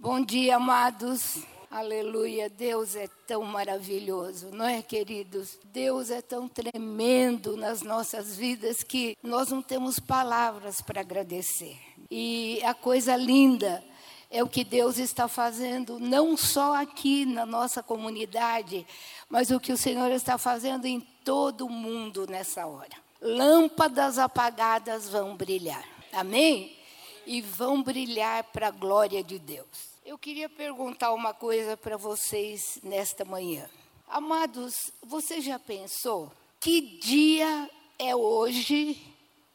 Bom dia, amados. Aleluia, Deus é tão maravilhoso, não é, queridos? Deus é tão tremendo nas nossas vidas que nós não temos palavras para agradecer. E a coisa linda é o que Deus está fazendo, não só aqui na nossa comunidade, mas o que o Senhor está fazendo em todo o mundo nessa hora. Lâmpadas apagadas vão brilhar. Amém? E vão brilhar para a glória de Deus. Eu queria perguntar uma coisa para vocês nesta manhã. Amados, você já pensou que dia é hoje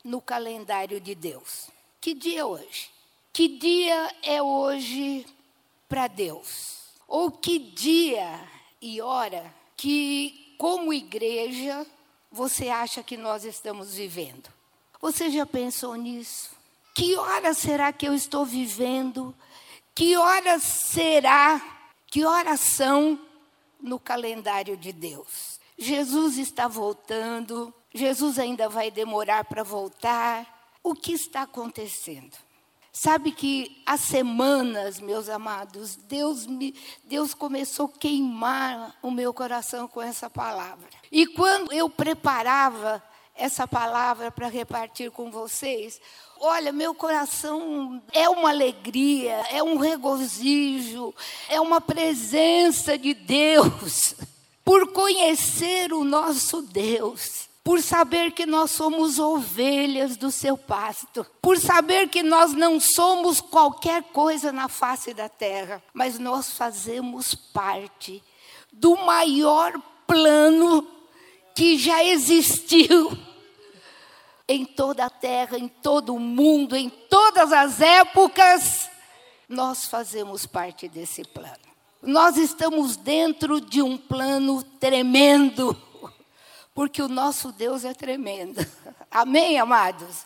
no calendário de Deus? Que dia é hoje? Que dia é hoje para Deus? Ou que dia e hora que, como igreja, você acha que nós estamos vivendo? Você já pensou nisso? Que hora será que eu estou vivendo? Que hora será? Que horas são no calendário de Deus? Jesus está voltando, Jesus ainda vai demorar para voltar. O que está acontecendo? Sabe que há semanas, meus amados, Deus, me, Deus começou a queimar o meu coração com essa palavra. E quando eu preparava essa palavra para repartir com vocês, olha, meu coração é uma alegria, é um regozijo, é uma presença de Deus, por conhecer o nosso Deus por saber que nós somos ovelhas do seu pasto, por saber que nós não somos qualquer coisa na face da terra, mas nós fazemos parte do maior plano que já existiu em toda a terra, em todo o mundo, em todas as épocas, nós fazemos parte desse plano. Nós estamos dentro de um plano tremendo porque o nosso Deus é tremendo. Amém, amados?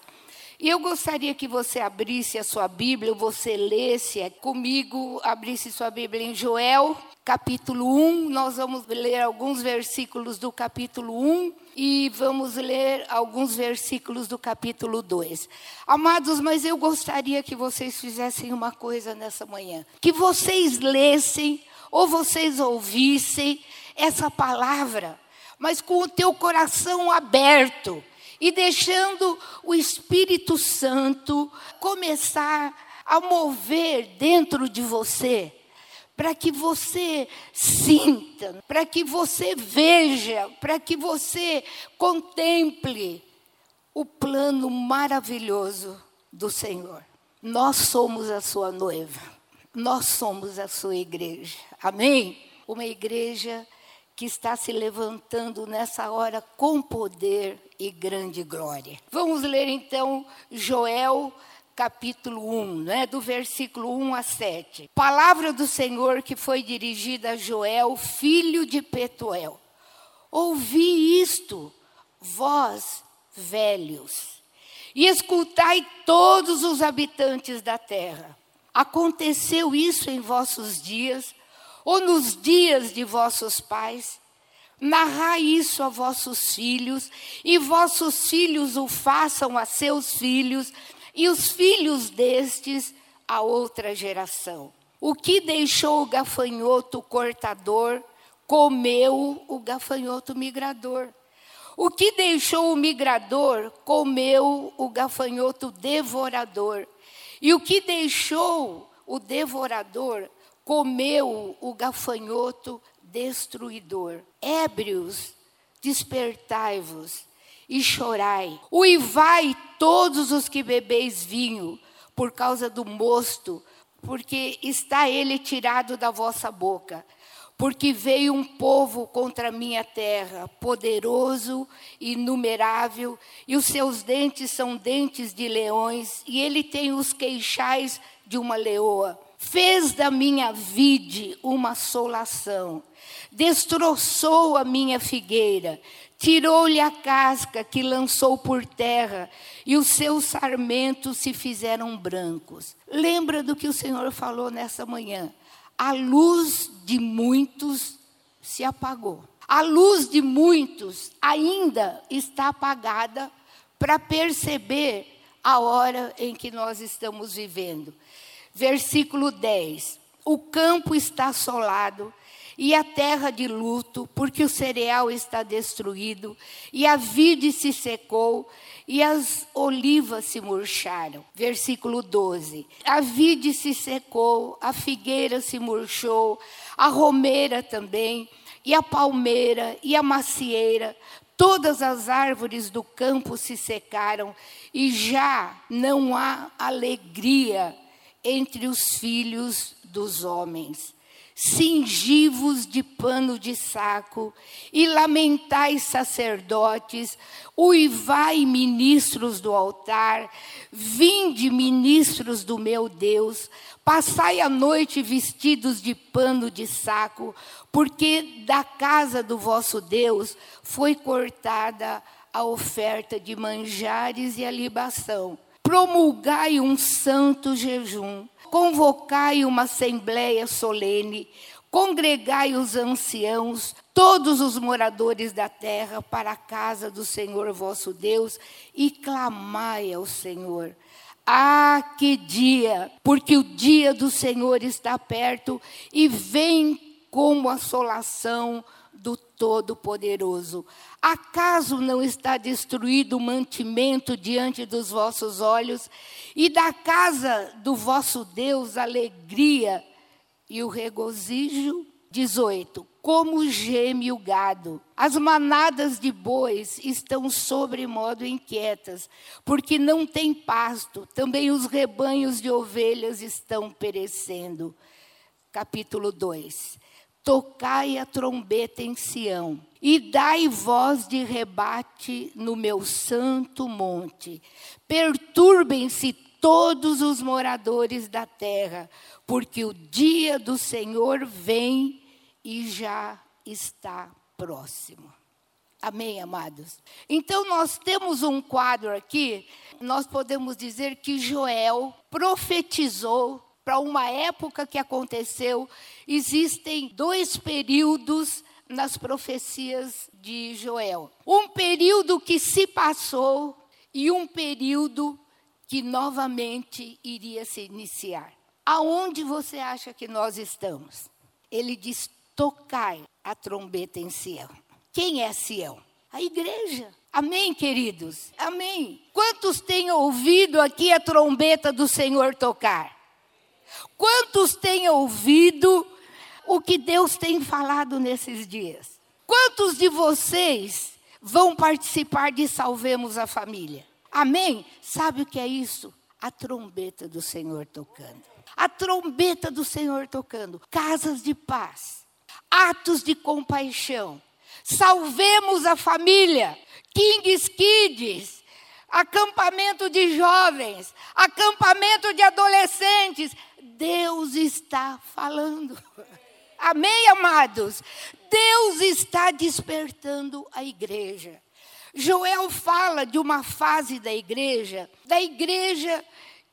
E eu gostaria que você abrisse a sua Bíblia, você lesse comigo, abrisse sua Bíblia em Joel, capítulo 1. Nós vamos ler alguns versículos do capítulo 1 e vamos ler alguns versículos do capítulo 2. Amados, mas eu gostaria que vocês fizessem uma coisa nessa manhã: que vocês lessem ou vocês ouvissem essa palavra mas com o teu coração aberto e deixando o Espírito Santo começar a mover dentro de você, para que você sinta, para que você veja, para que você contemple o plano maravilhoso do Senhor. Nós somos a sua noiva, nós somos a sua igreja, amém? Uma igreja que está se levantando nessa hora com poder e grande glória. Vamos ler então Joel capítulo 1, né, do versículo 1 a 7. Palavra do Senhor que foi dirigida a Joel, filho de Petuel. Ouvi isto, vós velhos, e escutai todos os habitantes da terra. Aconteceu isso em vossos dias, ou nos dias de vossos pais. Narrai isso a vossos filhos, e vossos filhos o façam a seus filhos, e os filhos destes a outra geração. O que deixou o gafanhoto cortador, comeu o gafanhoto migrador. O que deixou o migrador, comeu o gafanhoto devorador. E o que deixou o devorador, comeu o gafanhoto destruidor. Ébrios, despertai-vos e chorai. Uivai todos os que bebeis vinho, por causa do mosto, porque está ele tirado da vossa boca. Porque veio um povo contra a minha terra, poderoso e inumerável, e os seus dentes são dentes de leões, e ele tem os queixais de uma leoa fez da minha vide uma assolação, destroçou a minha figueira, tirou-lhe a casca que lançou por terra, e os seus sarmentos se fizeram brancos. Lembra do que o Senhor falou nessa manhã? A luz de muitos se apagou. A luz de muitos ainda está apagada para perceber a hora em que nós estamos vivendo versículo 10. o campo está assolado e a terra de luto, porque o cereal está destruído, e a vide se secou, e as olivas se murcharam. Versículo 12. A vide se secou, a figueira se murchou, a romeira também, e a palmeira, e a macieira, todas as árvores do campo se secaram, e já não há alegria entre os filhos dos homens cingivos de pano de saco, e lamentai sacerdotes, uivai ministros do altar, vinde ministros do meu Deus, passai a noite vestidos de pano de saco, porque da casa do vosso Deus foi cortada a oferta de manjares e a libação. Promulgai um santo jejum convocai uma assembleia solene, congregai os anciãos, todos os moradores da terra, para a casa do Senhor vosso Deus, e clamai ao Senhor. Ah, que dia! Porque o dia do Senhor está perto e vem como assolação do Todo-Poderoso. Acaso não está destruído o mantimento diante dos vossos olhos, e da casa do vosso Deus alegria e o regozijo? 18. Como geme o gado. As manadas de bois estão sobremodo inquietas, porque não tem pasto. Também os rebanhos de ovelhas estão perecendo. Capítulo 2 tocai a trombeta em Sião, e dai voz de rebate no meu santo monte. Perturbem-se todos os moradores da terra, porque o dia do Senhor vem e já está próximo. Amém, amados? Então, nós temos um quadro aqui, nós podemos dizer que Joel profetizou para uma época que aconteceu. Existem dois períodos nas profecias de Joel: um período que se passou e um período que novamente iria se iniciar. Aonde você acha que nós estamos? Ele diz: tocai a trombeta em Sião. Quem é Sião? A igreja. Amém, queridos? Amém. Quantos têm ouvido aqui a trombeta do Senhor tocar? Quantos têm ouvido o que Deus tem falado nesses dias? Quantos de vocês vão participar de Salvemos a Família? Amém? Sabe o que é isso? A trombeta do Senhor tocando. A trombeta do Senhor tocando. Casas de paz. Atos de compaixão. Salvemos a família. Kings Kids acampamento de jovens, acampamento de adolescentes. Deus está falando. Amém, amados? Deus está despertando a igreja. Joel fala de uma fase da igreja, da igreja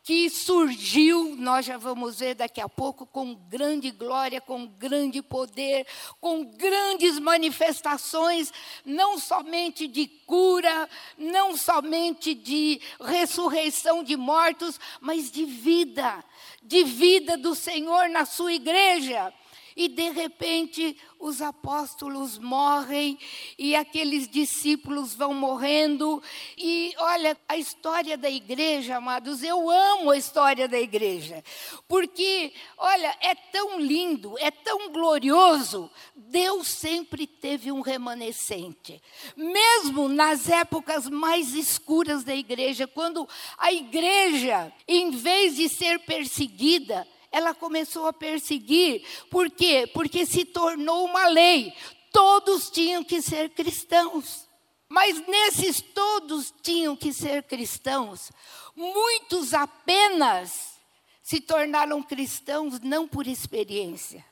que surgiu, nós já vamos ver daqui a pouco, com grande glória, com grande poder, com grandes manifestações, não somente de cura, não somente de ressurreição de mortos, mas de vida, de vida do Senhor na sua igreja. E de repente os apóstolos morrem e aqueles discípulos vão morrendo. E olha, a história da igreja, amados, eu amo a história da igreja. Porque, olha, é tão lindo, é tão glorioso. Deus sempre teve um remanescente. Mesmo nas épocas mais escuras da igreja, quando a igreja, em vez de ser perseguida, ela começou a perseguir. Por quê? Porque se tornou uma lei. Todos tinham que ser cristãos. Mas nesses todos tinham que ser cristãos, muitos apenas se tornaram cristãos não por experiência,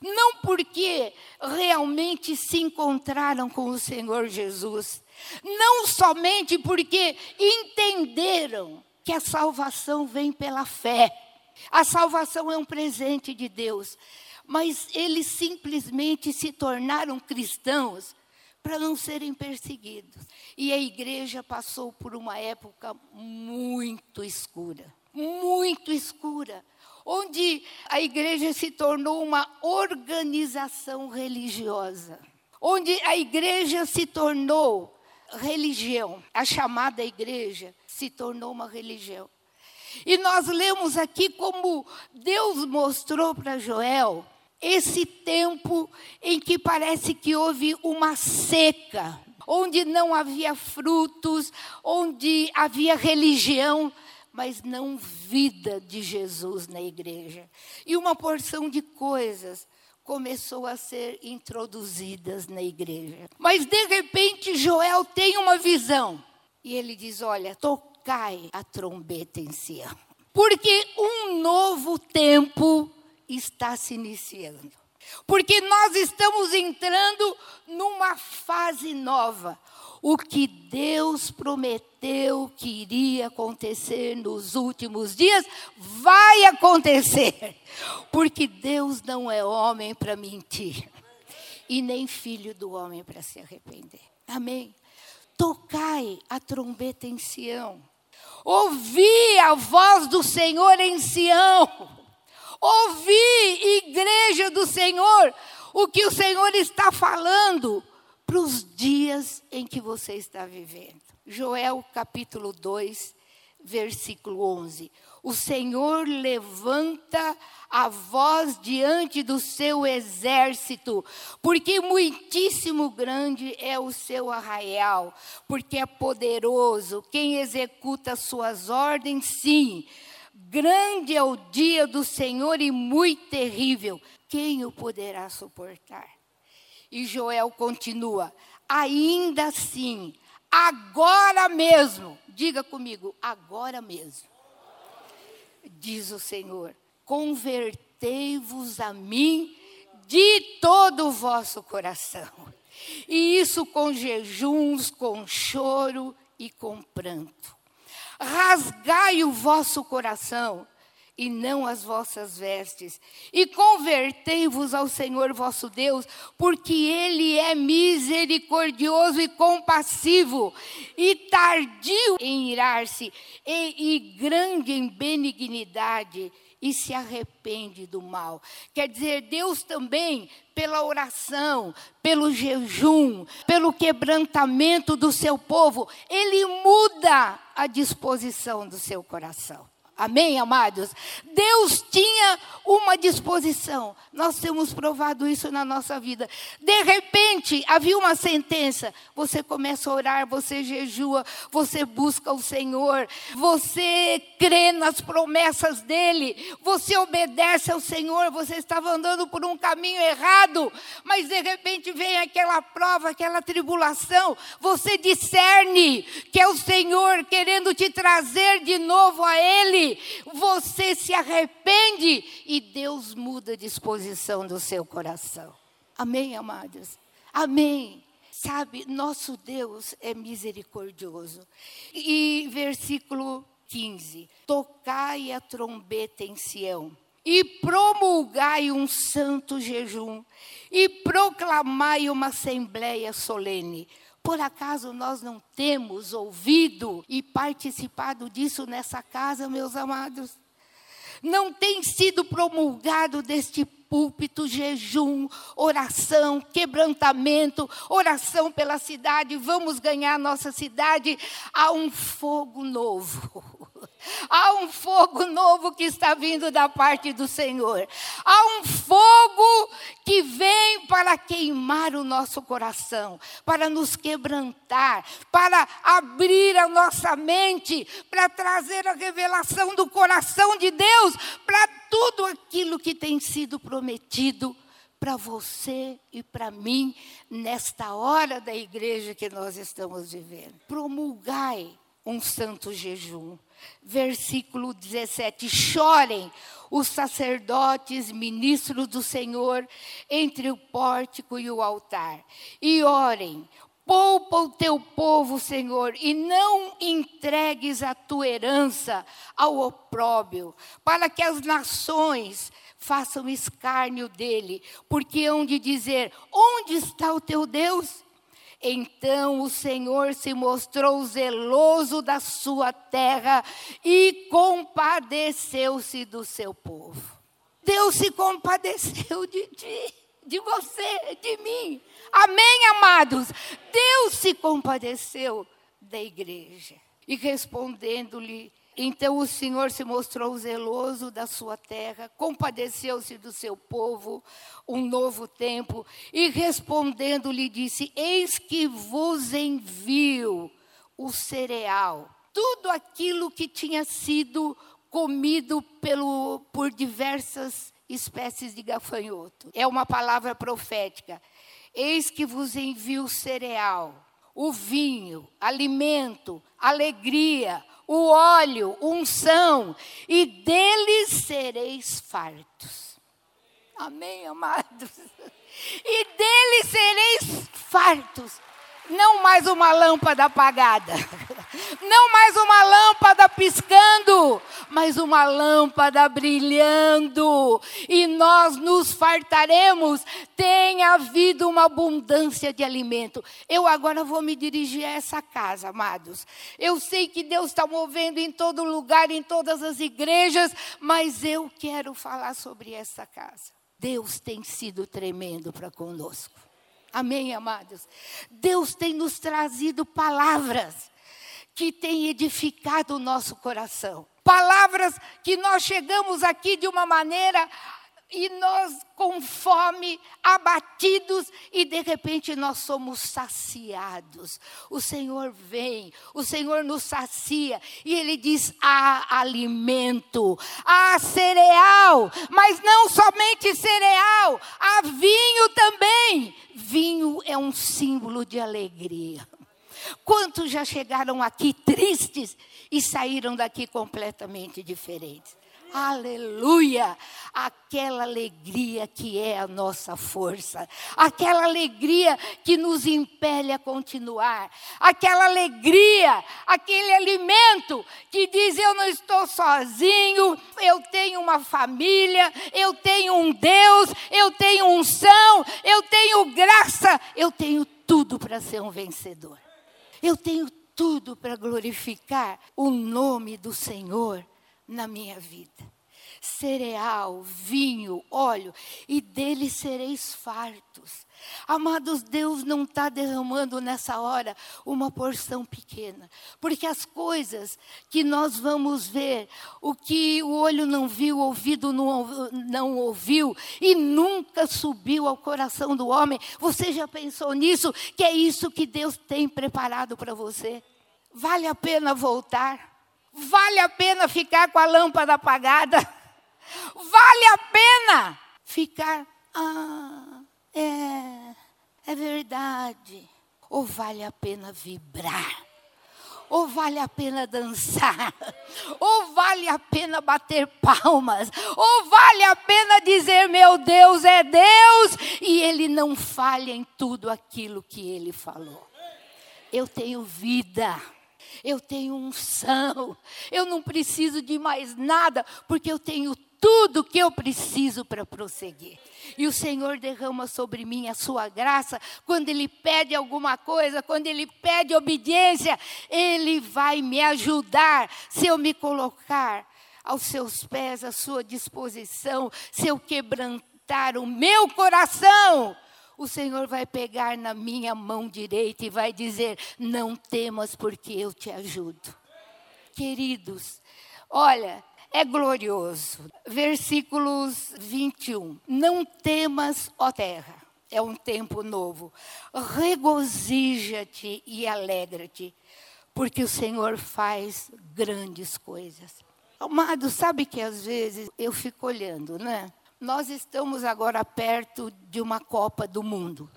não porque realmente se encontraram com o Senhor Jesus, não somente porque entenderam que a salvação vem pela fé. A salvação é um presente de Deus, mas eles simplesmente se tornaram cristãos para não serem perseguidos. E a igreja passou por uma época muito escura, muito escura, onde a igreja se tornou uma organização religiosa, onde a igreja se tornou religião, a chamada igreja se tornou uma religião. E nós lemos aqui como Deus mostrou para Joel esse tempo em que parece que houve uma seca, onde não havia frutos, onde havia religião, mas não vida de Jesus na igreja. E uma porção de coisas começou a ser introduzidas na igreja. Mas de repente Joel tem uma visão e ele diz: Olha, tocai a trombeta em Sião, porque um novo tempo está se iniciando. Porque nós estamos entrando numa fase nova. O que Deus prometeu que iria acontecer nos últimos dias, vai acontecer. Porque Deus não é homem para mentir, e nem filho do homem para se arrepender. Amém? Tocai a trombeta em Sião, ouvi a voz do Senhor em Sião Ouvi, igreja do Senhor, o que o Senhor está falando para os dias em que você está vivendo. Joel capítulo 2, versículo 11. O Senhor levanta a voz diante do seu exército, porque muitíssimo grande é o seu arraial, porque é poderoso, quem executa suas ordens, sim Grande é o dia do Senhor e muito terrível. Quem o poderá suportar? E Joel continua: ainda assim, agora mesmo, diga comigo, agora mesmo, diz o Senhor: convertei-vos a mim de todo o vosso coração. E isso com jejuns, com choro e com pranto rasgai o vosso coração e não as vossas vestes, e convertei-vos ao Senhor vosso Deus, porque Ele é misericordioso e compassivo, e tardio em irar-se, e, e grande em benignidade, e se arrepende do mal. Quer dizer, Deus também, pela oração, pelo jejum, pelo quebrantamento do seu povo, Ele muda a disposição do seu coração. Amém, amados? Deus tinha uma disposição. Nós temos provado isso na nossa vida. De repente, havia uma sentença. Você começa a orar, você jejua, você busca o Senhor, você crê nas promessas dEle, você obedece ao Senhor. Você estava andando por um caminho errado, mas de repente vem aquela prova, aquela tribulação. Você discerne que é o Senhor querendo te trazer de novo a Ele você se arrepende e Deus muda a disposição do seu coração. Amém, amados? Amém. Sabe, nosso Deus é misericordioso. E versículo 15: Tocai a trombeta em Sião, e promulgai um santo jejum, e proclamai uma assembleia solene. Por acaso nós não temos ouvido e participado disso nessa casa, meus amados? Não tem sido promulgado deste púlpito jejum, oração, quebrantamento, oração pela cidade, vamos ganhar nossa cidade a um fogo novo. Há um fogo novo que está vindo da parte do Senhor. Há um fogo que vem para queimar o nosso coração, para nos quebrantar, para abrir a nossa mente, para trazer a revelação do coração de Deus para tudo aquilo que tem sido prometido para você e para mim nesta hora da igreja que nós estamos vivendo. Promulgai um santo jejum versículo 17: Chorem os sacerdotes, ministros do Senhor, entre o pórtico e o altar, e orem. Poupa o teu povo, Senhor, e não entregues a tua herança ao opróbio, para que as nações façam escárnio dele, porque hão de dizer: Onde está o teu Deus? Então o Senhor se mostrou zeloso da sua terra e compadeceu-se do seu povo. Deus se compadeceu de ti, de você, de mim. Amém, amados? Deus se compadeceu da igreja. E respondendo-lhe, então o Senhor se mostrou zeloso da sua terra, compadeceu-se do seu povo, um novo tempo, e respondendo-lhe disse: Eis que vos envio o cereal, tudo aquilo que tinha sido comido pelo, por diversas espécies de gafanhoto. É uma palavra profética. Eis que vos envio o cereal, o vinho, alimento, alegria, o óleo, unção, e deles sereis fartos. Amém, amados? E deles sereis fartos. Não mais uma lâmpada apagada. Não mais uma lâmpada piscando, mas uma lâmpada brilhando. E nós nos fartaremos. Tem havido uma abundância de alimento. Eu agora vou me dirigir a essa casa, amados. Eu sei que Deus está movendo em todo lugar, em todas as igrejas, mas eu quero falar sobre essa casa. Deus tem sido tremendo para conosco. Amém, amados? Deus tem nos trazido palavras que têm edificado o nosso coração. Palavras que nós chegamos aqui de uma maneira e nós com fome, abatidos, e de repente nós somos saciados. O Senhor vem, o Senhor nos sacia, e Ele diz: há alimento, há cereal, mas não somente cereal, há vinho também. Vinho é um símbolo de alegria. Quantos já chegaram aqui tristes e saíram daqui completamente diferentes? Aleluia! Aquela alegria que é a nossa força, aquela alegria que nos impele a continuar, aquela alegria, aquele alimento que diz: Eu não estou sozinho, eu tenho uma família, eu tenho um Deus, eu tenho unção, eu tenho graça, eu tenho tudo para ser um vencedor. Eu tenho tudo para glorificar o nome do Senhor na minha vida. Cereal, vinho, óleo, e dele sereis fartos. Amados, Deus não está derramando nessa hora uma porção pequena, porque as coisas que nós vamos ver, o que o olho não viu, o ouvido não, não ouviu e nunca subiu ao coração do homem, você já pensou nisso? Que é isso que Deus tem preparado para você? Vale a pena voltar? Vale a pena ficar com a lâmpada apagada? Vale a pena ficar. Ah, é, é verdade. Ou vale a pena vibrar? Ou vale a pena dançar? Ou vale a pena bater palmas? Ou vale a pena dizer: meu Deus é Deus e Ele não falha em tudo aquilo que Ele falou? Eu tenho vida eu tenho unção, eu não preciso de mais nada, porque eu tenho tudo que eu preciso para prosseguir. E o Senhor derrama sobre mim a sua graça. Quando Ele pede alguma coisa, quando Ele pede obediência, Ele vai me ajudar se eu me colocar aos seus pés, à sua disposição, se eu quebrantar o meu coração o Senhor vai pegar na minha mão direita e vai dizer: Não temas, porque eu te ajudo. Queridos, olha, é glorioso. Versículos 21. Não temas, ó terra. É um tempo novo. Regozija-te e alegra-te, porque o Senhor faz grandes coisas. Amado, sabe que às vezes eu fico olhando, né? Nós estamos agora perto de uma Copa do Mundo.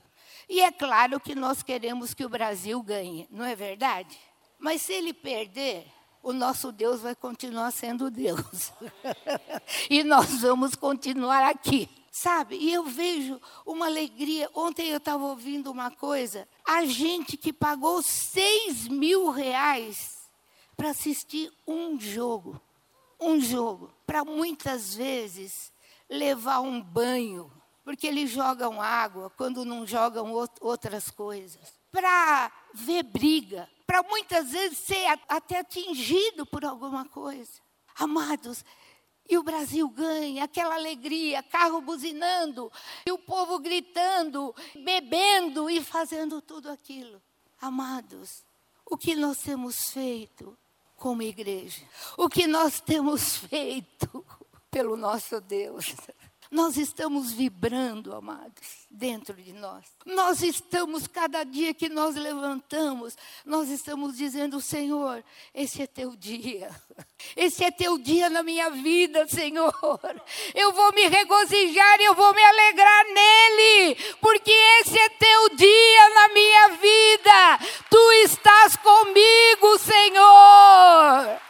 E é claro que nós queremos que o Brasil ganhe, não é verdade? Mas se ele perder, o nosso Deus vai continuar sendo Deus. e nós vamos continuar aqui. Sabe? E eu vejo uma alegria. Ontem eu estava ouvindo uma coisa. A gente que pagou seis mil reais para assistir um jogo. Um jogo. Para muitas vezes levar um banho, porque eles jogam água quando não jogam outras coisas. para ver briga, para muitas vezes ser até atingido por alguma coisa. Amados, e o Brasil ganha, aquela alegria, carro buzinando, e o povo gritando, bebendo e fazendo tudo aquilo. Amados, o que nós temos feito como igreja? O que nós temos feito pelo nosso Deus? Nós estamos vibrando, amados, dentro de nós. Nós estamos, cada dia que nós levantamos, nós estamos dizendo: Senhor, esse é teu dia. Esse é teu dia na minha vida, Senhor. Eu vou me regozijar, eu vou me alegrar nele, porque esse é teu dia na minha vida. Tu estás comigo, Senhor.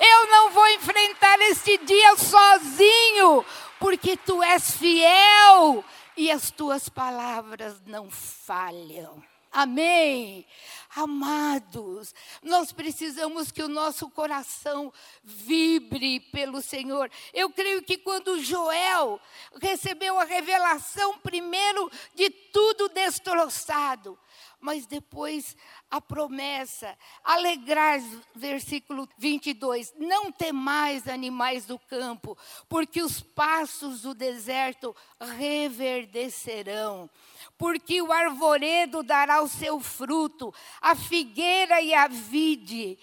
Eu não vou enfrentar este dia sozinho, porque tu és fiel e as tuas palavras não falham. Amém. Amados, nós precisamos que o nosso coração vibre pelo Senhor. Eu creio que quando Joel recebeu a revelação, primeiro de tudo destroçado, mas depois a promessa, alegrar, versículo 22, não temais animais do campo, porque os passos do deserto reverdecerão, porque o arvoredo dará o seu fruto, a figueira e a vide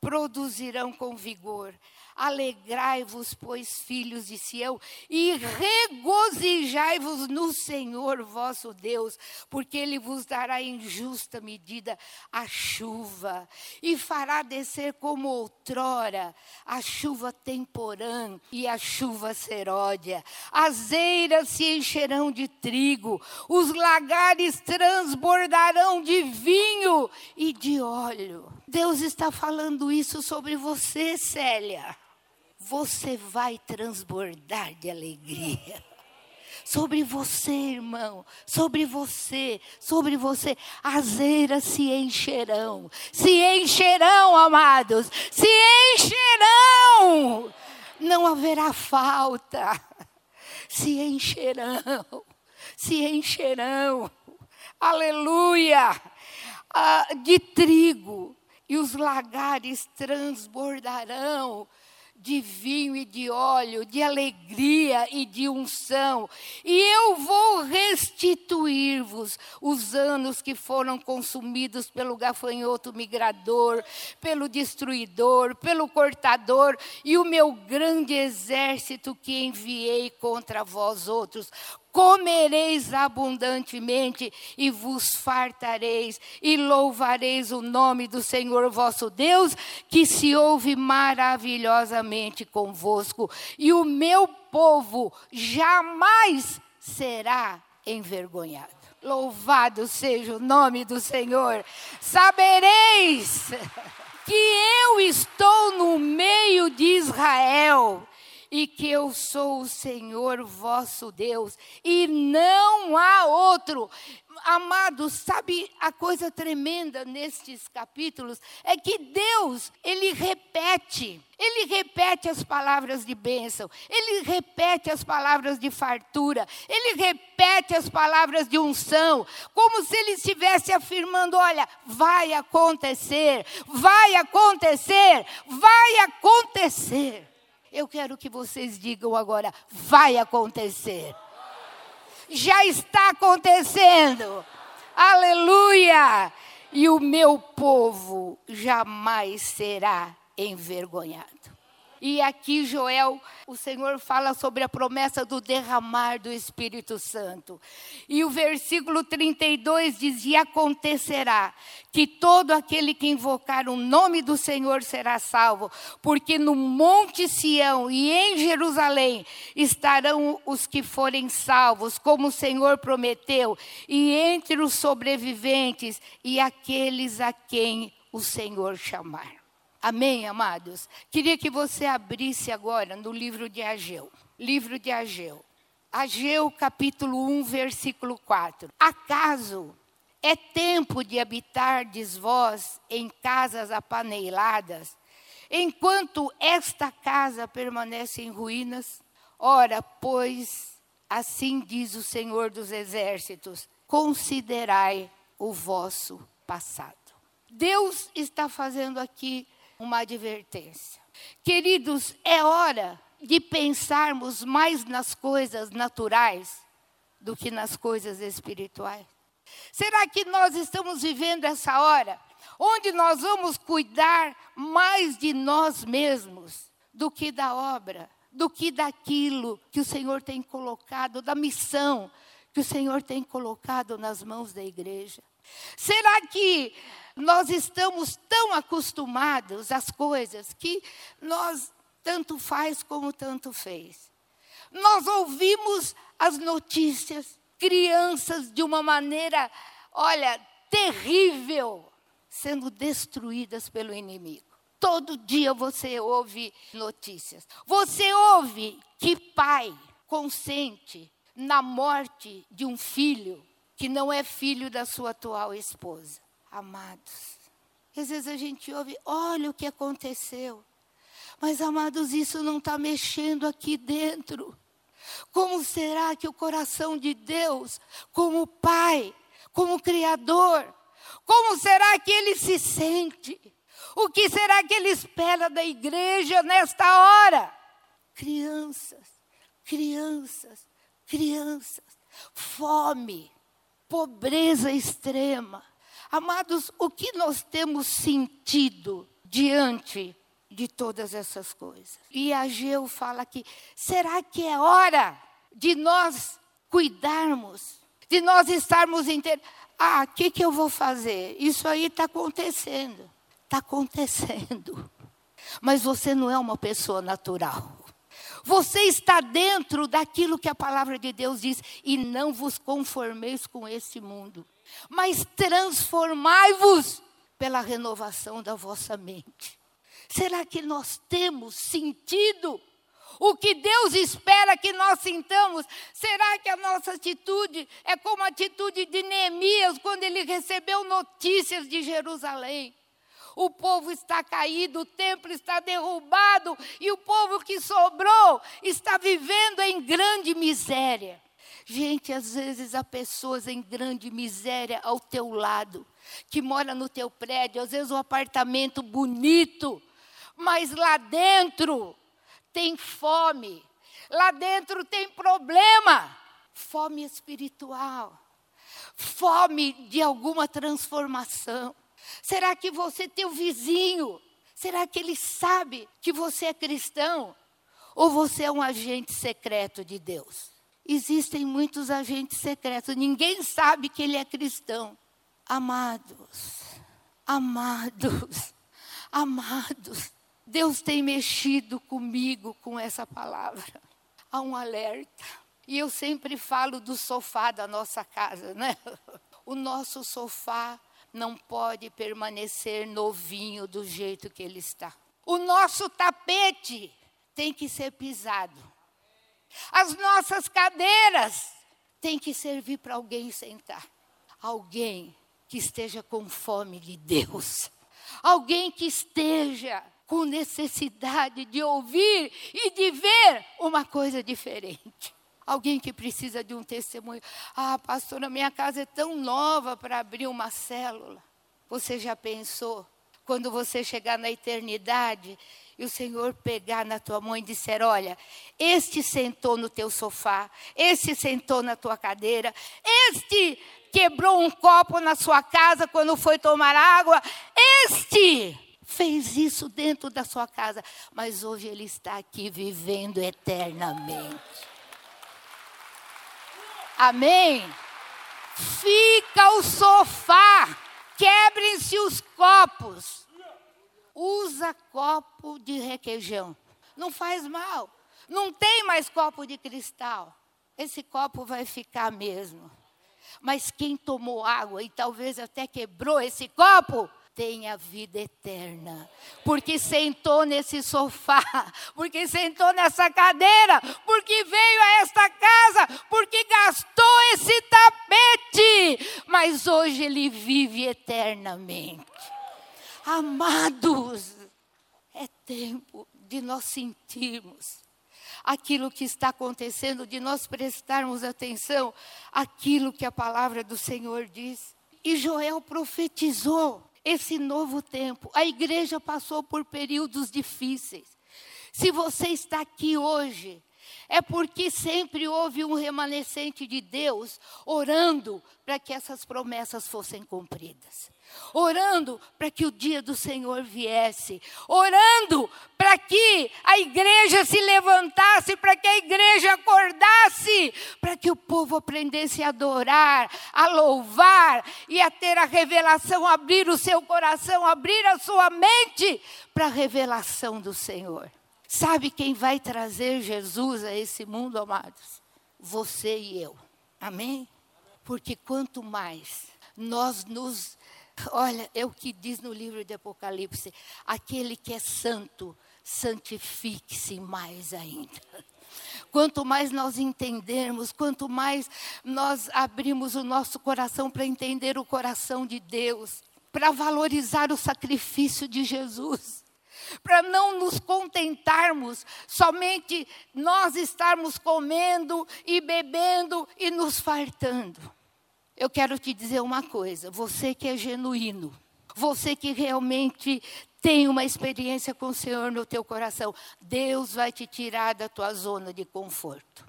produzirão com vigor. Alegrai-vos, pois, filhos de Sião, e regozijai-vos no Senhor vosso Deus, porque Ele vos dará em justa medida a chuva, e fará descer como outrora a chuva temporã e a chuva seródia. As eiras se encherão de trigo, os lagares transbordarão de vinho e de óleo. Deus está falando isso sobre você, Célia você vai transbordar de alegria. Sobre você, irmão, sobre você, sobre você, as eiras se encherão, se encherão, amados, se encherão, não haverá falta, se encherão, se encherão, aleluia, ah, de trigo, e os lagares transbordarão de vinho e de óleo, de alegria e de unção, e eu vou restituir-vos os anos que foram consumidos pelo gafanhoto migrador, pelo destruidor, pelo cortador e o meu grande exército que enviei contra vós outros comereis abundantemente e vos fartareis e louvareis o nome do Senhor vosso Deus, que se ouve maravilhosamente convosco, e o meu povo jamais será envergonhado. Louvado seja o nome do Senhor. Sabereis que eu estou no meio de Israel e que eu sou o Senhor vosso Deus, e não há outro. Amados, sabe a coisa tremenda nestes capítulos? É que Deus, Ele repete, Ele repete as palavras de bênção, Ele repete as palavras de fartura, Ele repete as palavras de unção, como se Ele estivesse afirmando: olha, vai acontecer, vai acontecer, vai acontecer. Eu quero que vocês digam agora: vai acontecer. Já está acontecendo. Aleluia! E o meu povo jamais será envergonhado. E aqui Joel, o Senhor fala sobre a promessa do derramar do Espírito Santo. E o versículo 32 diz: E acontecerá que todo aquele que invocar o nome do Senhor será salvo, porque no Monte Sião e em Jerusalém estarão os que forem salvos, como o Senhor prometeu, e entre os sobreviventes e aqueles a quem o Senhor chamar. Amém, amados? Queria que você abrisse agora no livro de Ageu. Livro de Ageu. Ageu, capítulo 1, versículo 4. Acaso é tempo de habitardes vós em casas apaneiladas, enquanto esta casa permanece em ruínas? Ora, pois, assim diz o Senhor dos Exércitos: considerai o vosso passado. Deus está fazendo aqui uma advertência. Queridos, é hora de pensarmos mais nas coisas naturais do que nas coisas espirituais. Será que nós estamos vivendo essa hora onde nós vamos cuidar mais de nós mesmos do que da obra, do que daquilo que o Senhor tem colocado, da missão que o Senhor tem colocado nas mãos da igreja? Será que nós estamos tão acostumados às coisas que nós tanto faz como tanto fez? Nós ouvimos as notícias, crianças de uma maneira, olha, terrível, sendo destruídas pelo inimigo. Todo dia você ouve notícias. Você ouve que pai consente na morte de um filho que não é filho da sua atual esposa. Amados, às vezes a gente ouve, olha o que aconteceu. Mas, amados, isso não está mexendo aqui dentro. Como será que o coração de Deus, como Pai, como Criador, como será que ele se sente? O que será que ele espera da igreja nesta hora? Crianças, crianças, crianças, fome, pobreza extrema. Amados, o que nós temos sentido diante de todas essas coisas? E Ageu fala aqui: será que é hora de nós cuidarmos, de nós estarmos inteiros? Ah, o que, que eu vou fazer? Isso aí está acontecendo. Está acontecendo. Mas você não é uma pessoa natural. Você está dentro daquilo que a palavra de Deus diz, e não vos conformeis com este mundo, mas transformai-vos pela renovação da vossa mente. Será que nós temos sentido o que Deus espera que nós sintamos? Será que a nossa atitude é como a atitude de Neemias quando ele recebeu notícias de Jerusalém? o povo está caído, o templo está derrubado e o povo que sobrou está vivendo em grande miséria. Gente, às vezes há pessoas em grande miséria ao teu lado, que mora no teu prédio, às vezes um apartamento bonito, mas lá dentro tem fome, lá dentro tem problema, fome espiritual, fome de alguma transformação. Será que você, teu vizinho, será que ele sabe que você é cristão? Ou você é um agente secreto de Deus? Existem muitos agentes secretos, ninguém sabe que ele é cristão. Amados, amados, amados, Deus tem mexido comigo com essa palavra. Há um alerta. E eu sempre falo do sofá da nossa casa, né? O nosso sofá não pode permanecer novinho do jeito que ele está. O nosso tapete tem que ser pisado. As nossas cadeiras têm que servir para alguém sentar. Alguém que esteja com fome de Deus. Alguém que esteja com necessidade de ouvir e de ver uma coisa diferente. Alguém que precisa de um testemunho. Ah, pastora, minha casa é tão nova para abrir uma célula. Você já pensou? Quando você chegar na eternidade e o Senhor pegar na tua mão e disser: Olha, este sentou no teu sofá, este sentou na tua cadeira, este quebrou um copo na sua casa quando foi tomar água, este fez isso dentro da sua casa, mas hoje ele está aqui vivendo eternamente. Amém? Fica o sofá, quebrem-se os copos. Usa copo de requeijão. Não faz mal. Não tem mais copo de cristal. Esse copo vai ficar mesmo. Mas quem tomou água e talvez até quebrou esse copo, tem a vida eterna. Porque sentou nesse sofá, porque sentou nessa cadeira, porque veio a esta casa, porque gastou esse tapete, mas hoje ele vive eternamente. Amados, é tempo de nós sentirmos aquilo que está acontecendo, de nós prestarmos atenção àquilo que a palavra do Senhor diz. E Joel profetizou esse novo tempo. A igreja passou por períodos difíceis. Se você está aqui hoje, é porque sempre houve um remanescente de Deus orando para que essas promessas fossem cumpridas. Orando para que o dia do Senhor viesse, orando para que a igreja se levantasse, para que a igreja acordasse, para que o povo aprendesse a adorar, a louvar e a ter a revelação, abrir o seu coração, abrir a sua mente para a revelação do Senhor. Sabe quem vai trazer Jesus a esse mundo, amados? Você e eu. Amém? Porque quanto mais nós nos. Olha, é o que diz no livro de Apocalipse: aquele que é santo, santifique-se mais ainda. Quanto mais nós entendermos, quanto mais nós abrimos o nosso coração para entender o coração de Deus, para valorizar o sacrifício de Jesus para não nos contentarmos somente nós estarmos comendo e bebendo e nos fartando. Eu quero te dizer uma coisa, você que é genuíno, você que realmente tem uma experiência com o Senhor no teu coração, Deus vai te tirar da tua zona de conforto.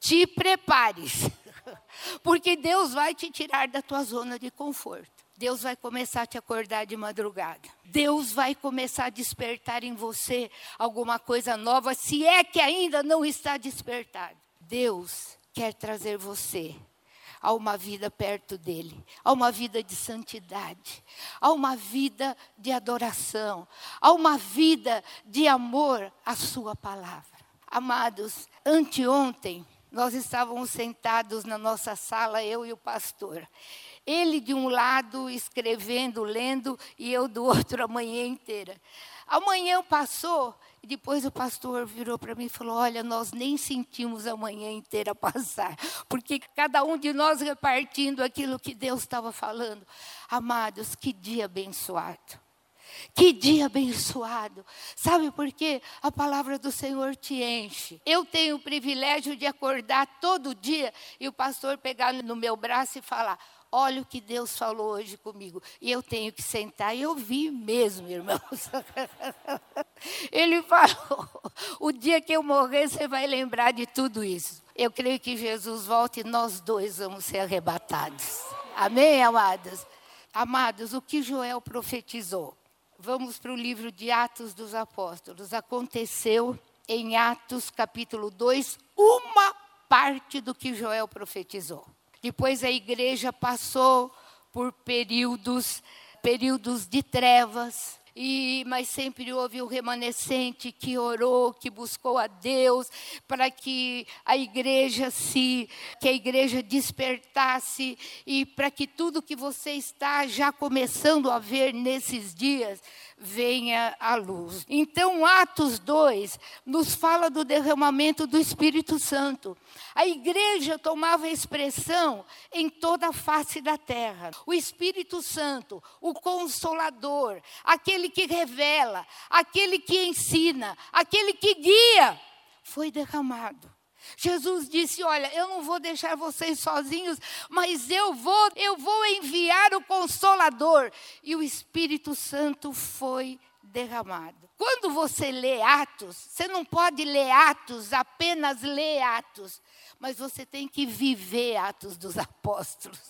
Te prepares, porque Deus vai te tirar da tua zona de conforto. Deus vai começar a te acordar de madrugada. Deus vai começar a despertar em você alguma coisa nova, se é que ainda não está despertado. Deus quer trazer você a uma vida perto dele, a uma vida de santidade, a uma vida de adoração, a uma vida de amor à sua palavra. Amados, anteontem nós estávamos sentados na nossa sala, eu e o pastor. Ele de um lado escrevendo, lendo, e eu do outro a manhã inteira. A manhã passou, e depois o pastor virou para mim e falou: Olha, nós nem sentimos a manhã inteira passar, porque cada um de nós repartindo aquilo que Deus estava falando. Amados, que dia abençoado. Que dia abençoado. Sabe por quê? A palavra do Senhor te enche. Eu tenho o privilégio de acordar todo dia e o pastor pegar no meu braço e falar: olha o que Deus falou hoje comigo. E eu tenho que sentar e ouvir mesmo, irmãos. Ele falou: o dia que eu morrer, você vai lembrar de tudo isso. Eu creio que Jesus volta e nós dois vamos ser arrebatados. Amém, amados? Amados, o que Joel profetizou? Vamos para o livro de Atos dos Apóstolos. Aconteceu em Atos capítulo 2, uma parte do que Joel profetizou. Depois a igreja passou por períodos, períodos de trevas, e, mas sempre houve o remanescente que orou, que buscou a Deus para que a igreja se, que a igreja despertasse e para que tudo que você está já começando a ver nesses dias venha à luz. Então, Atos 2 nos fala do derramamento do Espírito Santo. A igreja tomava expressão em toda a face da terra. O Espírito Santo, o consolador, aquele que revela, aquele que ensina, aquele que guia, foi derramado. Jesus disse: "Olha, eu não vou deixar vocês sozinhos, mas eu vou, eu vou enviar o consolador". E o Espírito Santo foi derramado. Quando você lê Atos, você não pode ler Atos, apenas ler Atos, mas você tem que viver Atos dos Apóstolos.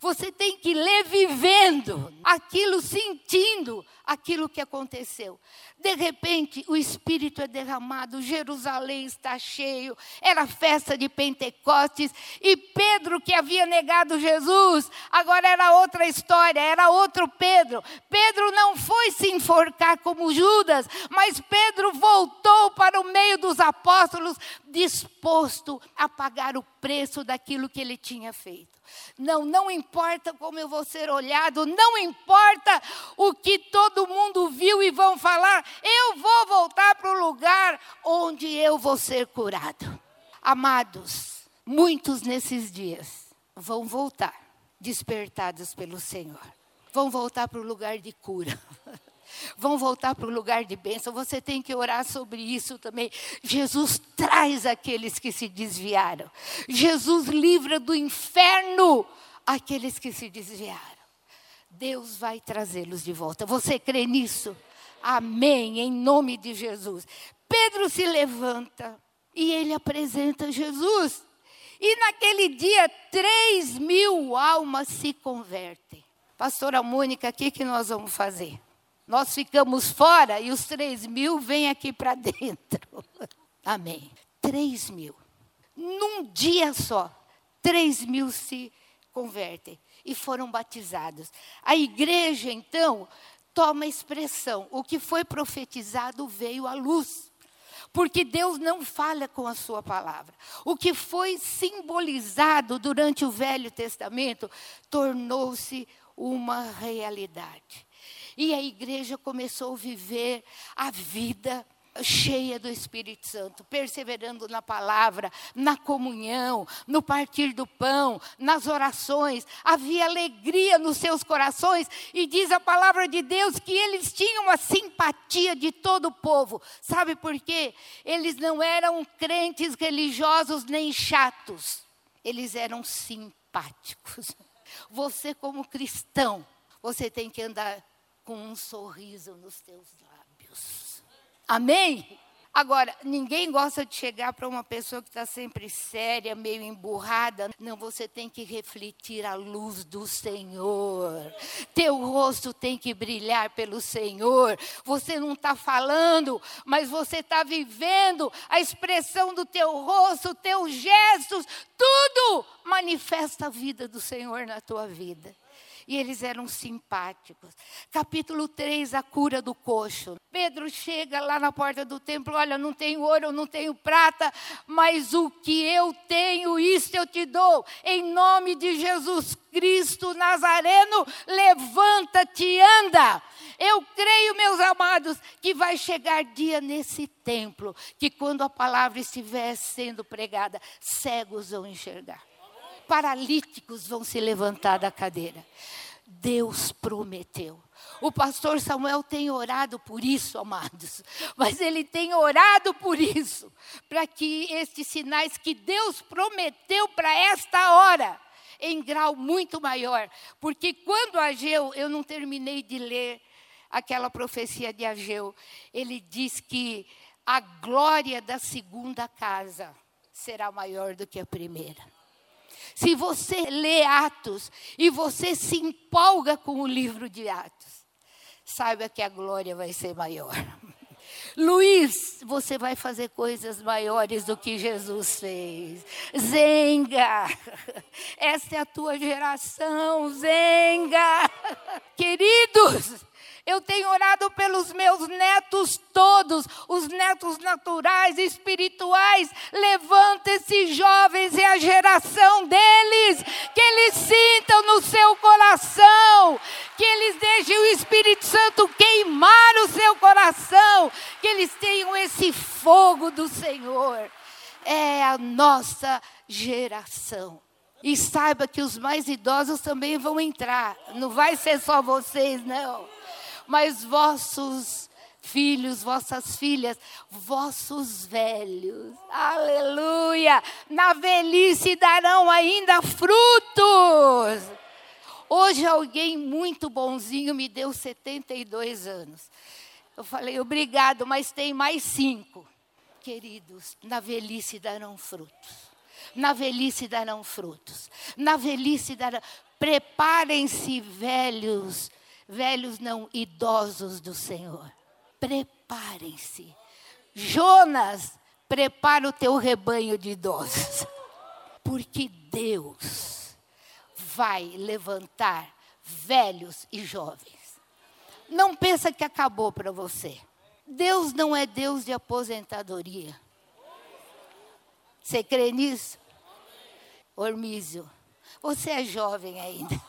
Você tem que ler vivendo aquilo, sentindo aquilo que aconteceu. De repente, o Espírito é derramado, Jerusalém está cheio, era festa de Pentecostes, e Pedro, que havia negado Jesus, agora era outra história, era outro Pedro. Pedro não foi se enforcar como Judas, mas Pedro voltou para o meio dos apóstolos, disposto a pagar o preço daquilo que ele tinha feito. Não, não importa como eu vou ser olhado, não importa o que todo mundo viu e vão falar, eu vou voltar para o lugar onde eu vou ser curado. Amados, muitos nesses dias vão voltar despertados pelo Senhor, vão voltar para o lugar de cura. vão voltar para o lugar de bênção. Você tem que orar sobre isso também. Jesus traz aqueles que se desviaram. Jesus livra do inferno aqueles que se desviaram. Deus vai trazê-los de volta. Você crê nisso? Amém, em nome de Jesus. Pedro se levanta e ele apresenta Jesus. E naquele dia, três mil almas se convertem. Pastora Mônica, o que, que nós vamos fazer? Nós ficamos fora e os três mil vêm aqui para dentro. Amém. Três mil. Num dia só, três mil se convertem e foram batizados. A igreja, então, toma expressão. O que foi profetizado veio à luz. Porque Deus não falha com a sua palavra. O que foi simbolizado durante o Velho Testamento tornou-se uma realidade. E a igreja começou a viver a vida cheia do Espírito Santo, perseverando na palavra, na comunhão, no partir do pão, nas orações. Havia alegria nos seus corações e diz a palavra de Deus que eles tinham a simpatia de todo o povo. Sabe por quê? Eles não eram crentes religiosos nem chatos. Eles eram simpáticos. Você como cristão, você tem que andar com um sorriso nos teus lábios. Amém? Agora, ninguém gosta de chegar para uma pessoa que está sempre séria, meio emburrada. Não, você tem que refletir a luz do Senhor. Teu rosto tem que brilhar pelo Senhor. Você não está falando, mas você está vivendo a expressão do teu rosto, teus gestos, tudo manifesta a vida do Senhor na tua vida e eles eram simpáticos. Capítulo 3, a cura do coxo. Pedro chega lá na porta do templo, olha, não tenho ouro, não tenho prata, mas o que eu tenho, isso eu te dou. Em nome de Jesus Cristo Nazareno, levanta-te anda. Eu creio, meus amados, que vai chegar dia nesse templo, que quando a palavra estiver sendo pregada, cegos vão enxergar paralíticos vão se levantar da cadeira. Deus prometeu. O pastor Samuel tem orado por isso, amados. Mas ele tem orado por isso, para que estes sinais que Deus prometeu para esta hora, em grau muito maior. Porque quando Ageu, eu não terminei de ler aquela profecia de Ageu, ele diz que a glória da segunda casa será maior do que a primeira. Se você lê Atos e você se empolga com o livro de Atos, saiba que a glória vai ser maior. Luiz, você vai fazer coisas maiores do que Jesus fez. Zenga, essa é a tua geração, Zenga. Queridos, eu tenho orado pelos meus netos todos, os netos naturais, espirituais. Levanta esses jovens e a geração deles, que eles sintam no seu coração, que eles deixem o Espírito Santo queimar o seu coração, que eles tenham esse fogo do Senhor. É a nossa geração. E saiba que os mais idosos também vão entrar. Não vai ser só vocês, não mas vossos filhos, vossas filhas, vossos velhos, aleluia, na velhice darão ainda frutos. Hoje alguém muito bonzinho me deu 72 anos. Eu falei, obrigado, mas tem mais cinco. Queridos, na velhice darão frutos. Na velhice darão frutos. Na velhice darão. Preparem-se, velhos, velhos não, idosos do Senhor. Preparem-se. Jonas, prepara o teu rebanho de idosos. Porque Deus vai levantar velhos e jovens. Não pensa que acabou para você. Deus não é Deus de aposentadoria. Você crê nisso? Ormísio, você é jovem ainda.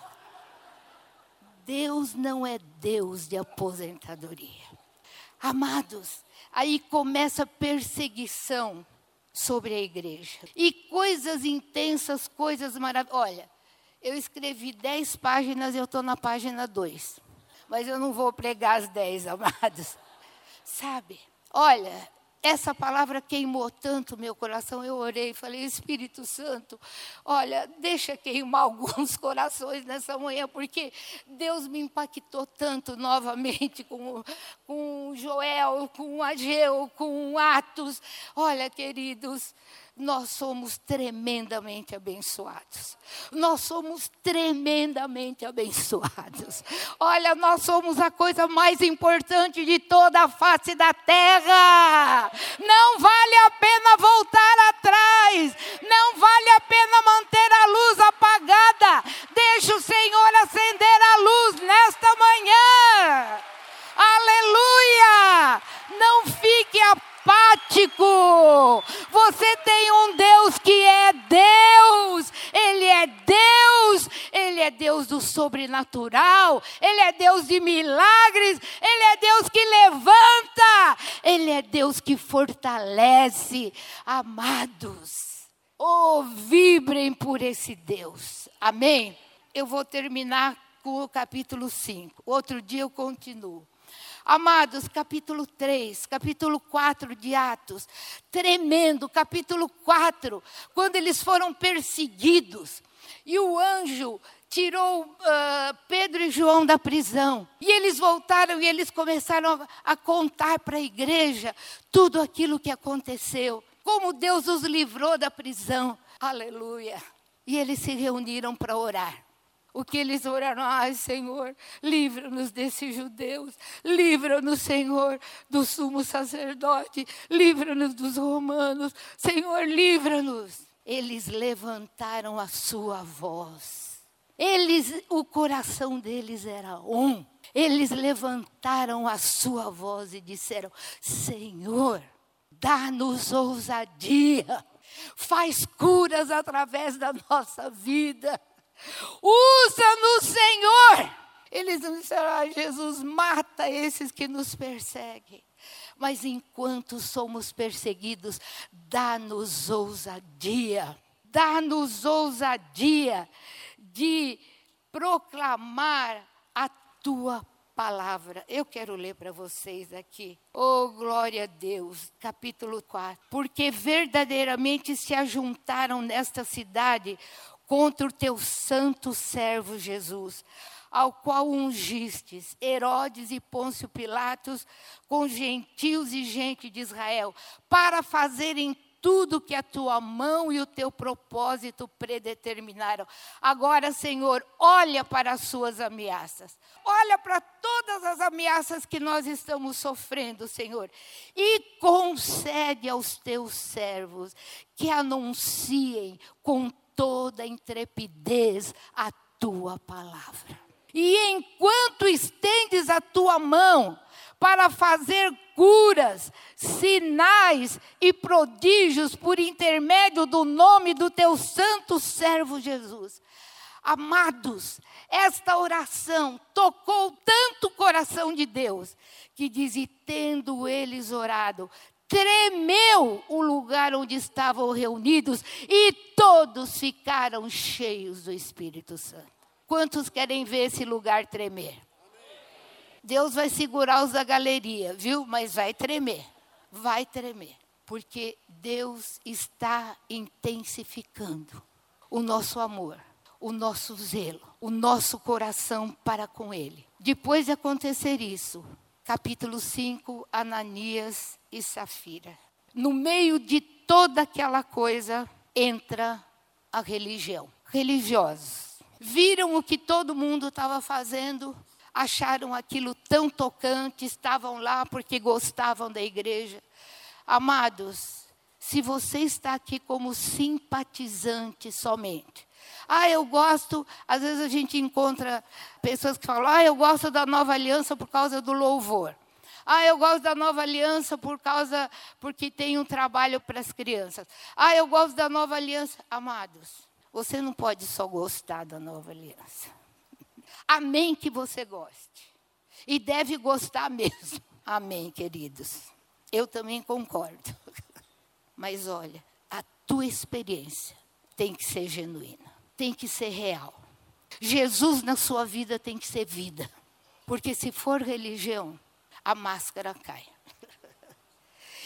Deus não é Deus de aposentadoria. Amados, aí começa a perseguição sobre a igreja. E coisas intensas, coisas maravilhosas. Olha, eu escrevi dez páginas eu estou na página 2. Mas eu não vou pregar as dez, amados. Sabe? Olha, essa palavra queimou tanto meu coração. Eu orei falei: Espírito Santo, olha, deixa queimar alguns corações nessa manhã, porque Deus me impactou tanto novamente com, com Joel, com Ageu, com Atos. Olha, queridos, nós somos tremendamente abençoados. Nós somos tremendamente abençoados. Olha, nós somos a coisa mais importante de toda a face da terra. Não vale a pena voltar atrás. Não vale a pena manter a luz apagada. Deixa o Senhor acender a luz nesta manhã. Aleluia! Não fique apático. Você tem um Deus que é Deus, Ele é Deus, Ele é Deus do sobrenatural, Ele é Deus de milagres, Ele é Deus que levanta, Ele é Deus que fortalece. Amados, oh, vibrem por esse Deus, amém? Eu vou terminar com o capítulo 5, outro dia eu continuo. Amados, capítulo 3, capítulo 4 de Atos, tremendo, capítulo 4, quando eles foram perseguidos e o anjo tirou uh, Pedro e João da prisão. E eles voltaram e eles começaram a, a contar para a igreja tudo aquilo que aconteceu, como Deus os livrou da prisão. Aleluia. E eles se reuniram para orar. O que eles oraram, ai Senhor, livra-nos desses judeus, livra-nos, Senhor, do sumo sacerdote, livra-nos dos romanos, Senhor, livra-nos. Eles levantaram a sua voz. Eles, o coração deles era um. Eles levantaram a sua voz e disseram: Senhor, dá-nos ousadia, faz curas através da nossa vida. Usa-nos, Senhor. Eles não disseram, ah, Jesus, mata esses que nos perseguem. Mas enquanto somos perseguidos, dá-nos ousadia, dá-nos ousadia de proclamar a tua palavra. Eu quero ler para vocês aqui. Oh, glória a Deus, capítulo 4. Porque verdadeiramente se ajuntaram nesta cidade contra o teu santo servo Jesus, ao qual ungistes Herodes e Pôncio Pilatos, com gentios e gente de Israel, para fazerem tudo que a tua mão e o teu propósito predeterminaram. Agora, Senhor, olha para as suas ameaças. Olha para todas as ameaças que nós estamos sofrendo, Senhor, e concede aos teus servos que anunciem com toda intrepidez a tua palavra. E enquanto estendes a tua mão para fazer curas, sinais e prodígios por intermédio do nome do teu santo servo Jesus. Amados, esta oração tocou tanto o coração de Deus, que diz: e tendo eles orado, tremeu o lugar onde estavam reunidos e todos ficaram cheios do Espírito Santo. Quantos querem ver esse lugar tremer? Deus vai segurar os da galeria, viu? Mas vai tremer. Vai tremer. Porque Deus está intensificando o nosso amor, o nosso zelo, o nosso coração para com Ele. Depois de acontecer isso, capítulo 5, Ananias e Safira. No meio de toda aquela coisa entra a religião. Religiosos. Viram o que todo mundo estava fazendo, acharam aquilo tão tocante, estavam lá porque gostavam da igreja. Amados, se você está aqui como simpatizante somente, ah, eu gosto, às vezes a gente encontra pessoas que falam, ah, eu gosto da nova aliança por causa do louvor. Ah, eu gosto da nova aliança por causa, porque tem um trabalho para as crianças. Ah, eu gosto da nova aliança. Amados, você não pode só gostar da nova aliança. Amém que você goste. E deve gostar mesmo. Amém, queridos. Eu também concordo. Mas olha, a tua experiência tem que ser genuína tem que ser real. Jesus na sua vida tem que ser vida. Porque se for religião, a máscara cai.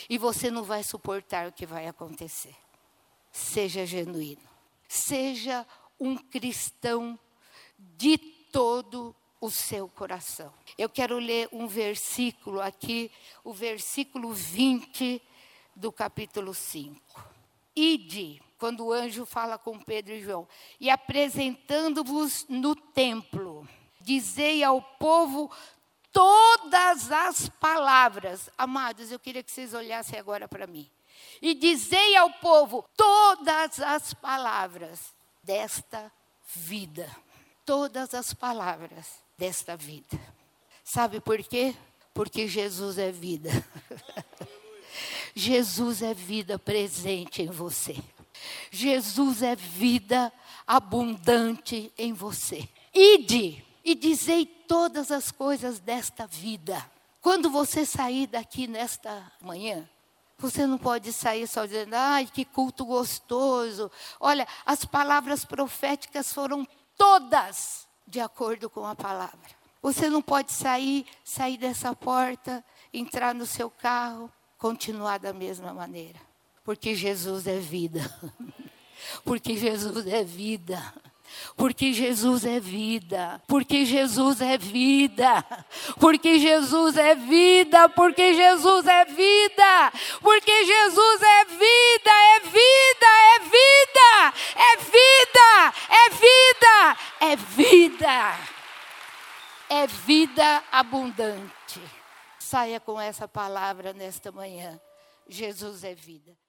e você não vai suportar o que vai acontecer. Seja genuíno. Seja um cristão de todo o seu coração. Eu quero ler um versículo aqui, o versículo 20 do capítulo 5. Ide, quando o anjo fala com Pedro e João, e apresentando-vos no templo, dizei ao povo todas as palavras. Amados, eu queria que vocês olhassem agora para mim. E dizei ao povo todas as palavras desta vida. Todas as palavras desta vida. Sabe por quê? Porque Jesus é vida. Jesus é vida presente em você. Jesus é vida abundante em você. Ide e dizei todas as coisas desta vida. Quando você sair daqui nesta manhã, você não pode sair só dizendo, ai, que culto gostoso. Olha, as palavras proféticas foram todas de acordo com a palavra. Você não pode sair, sair dessa porta, entrar no seu carro, continuar da mesma maneira. Porque Jesus é vida. Porque Jesus é vida. Porque Jesus é vida, porque Jesus é vida, porque Jesus é vida, porque Jesus é vida, porque Jesus é vida, é vida, é vida, é vida, é vida, é vida, é vida abundante. Saia com essa palavra nesta manhã. Jesus é vida.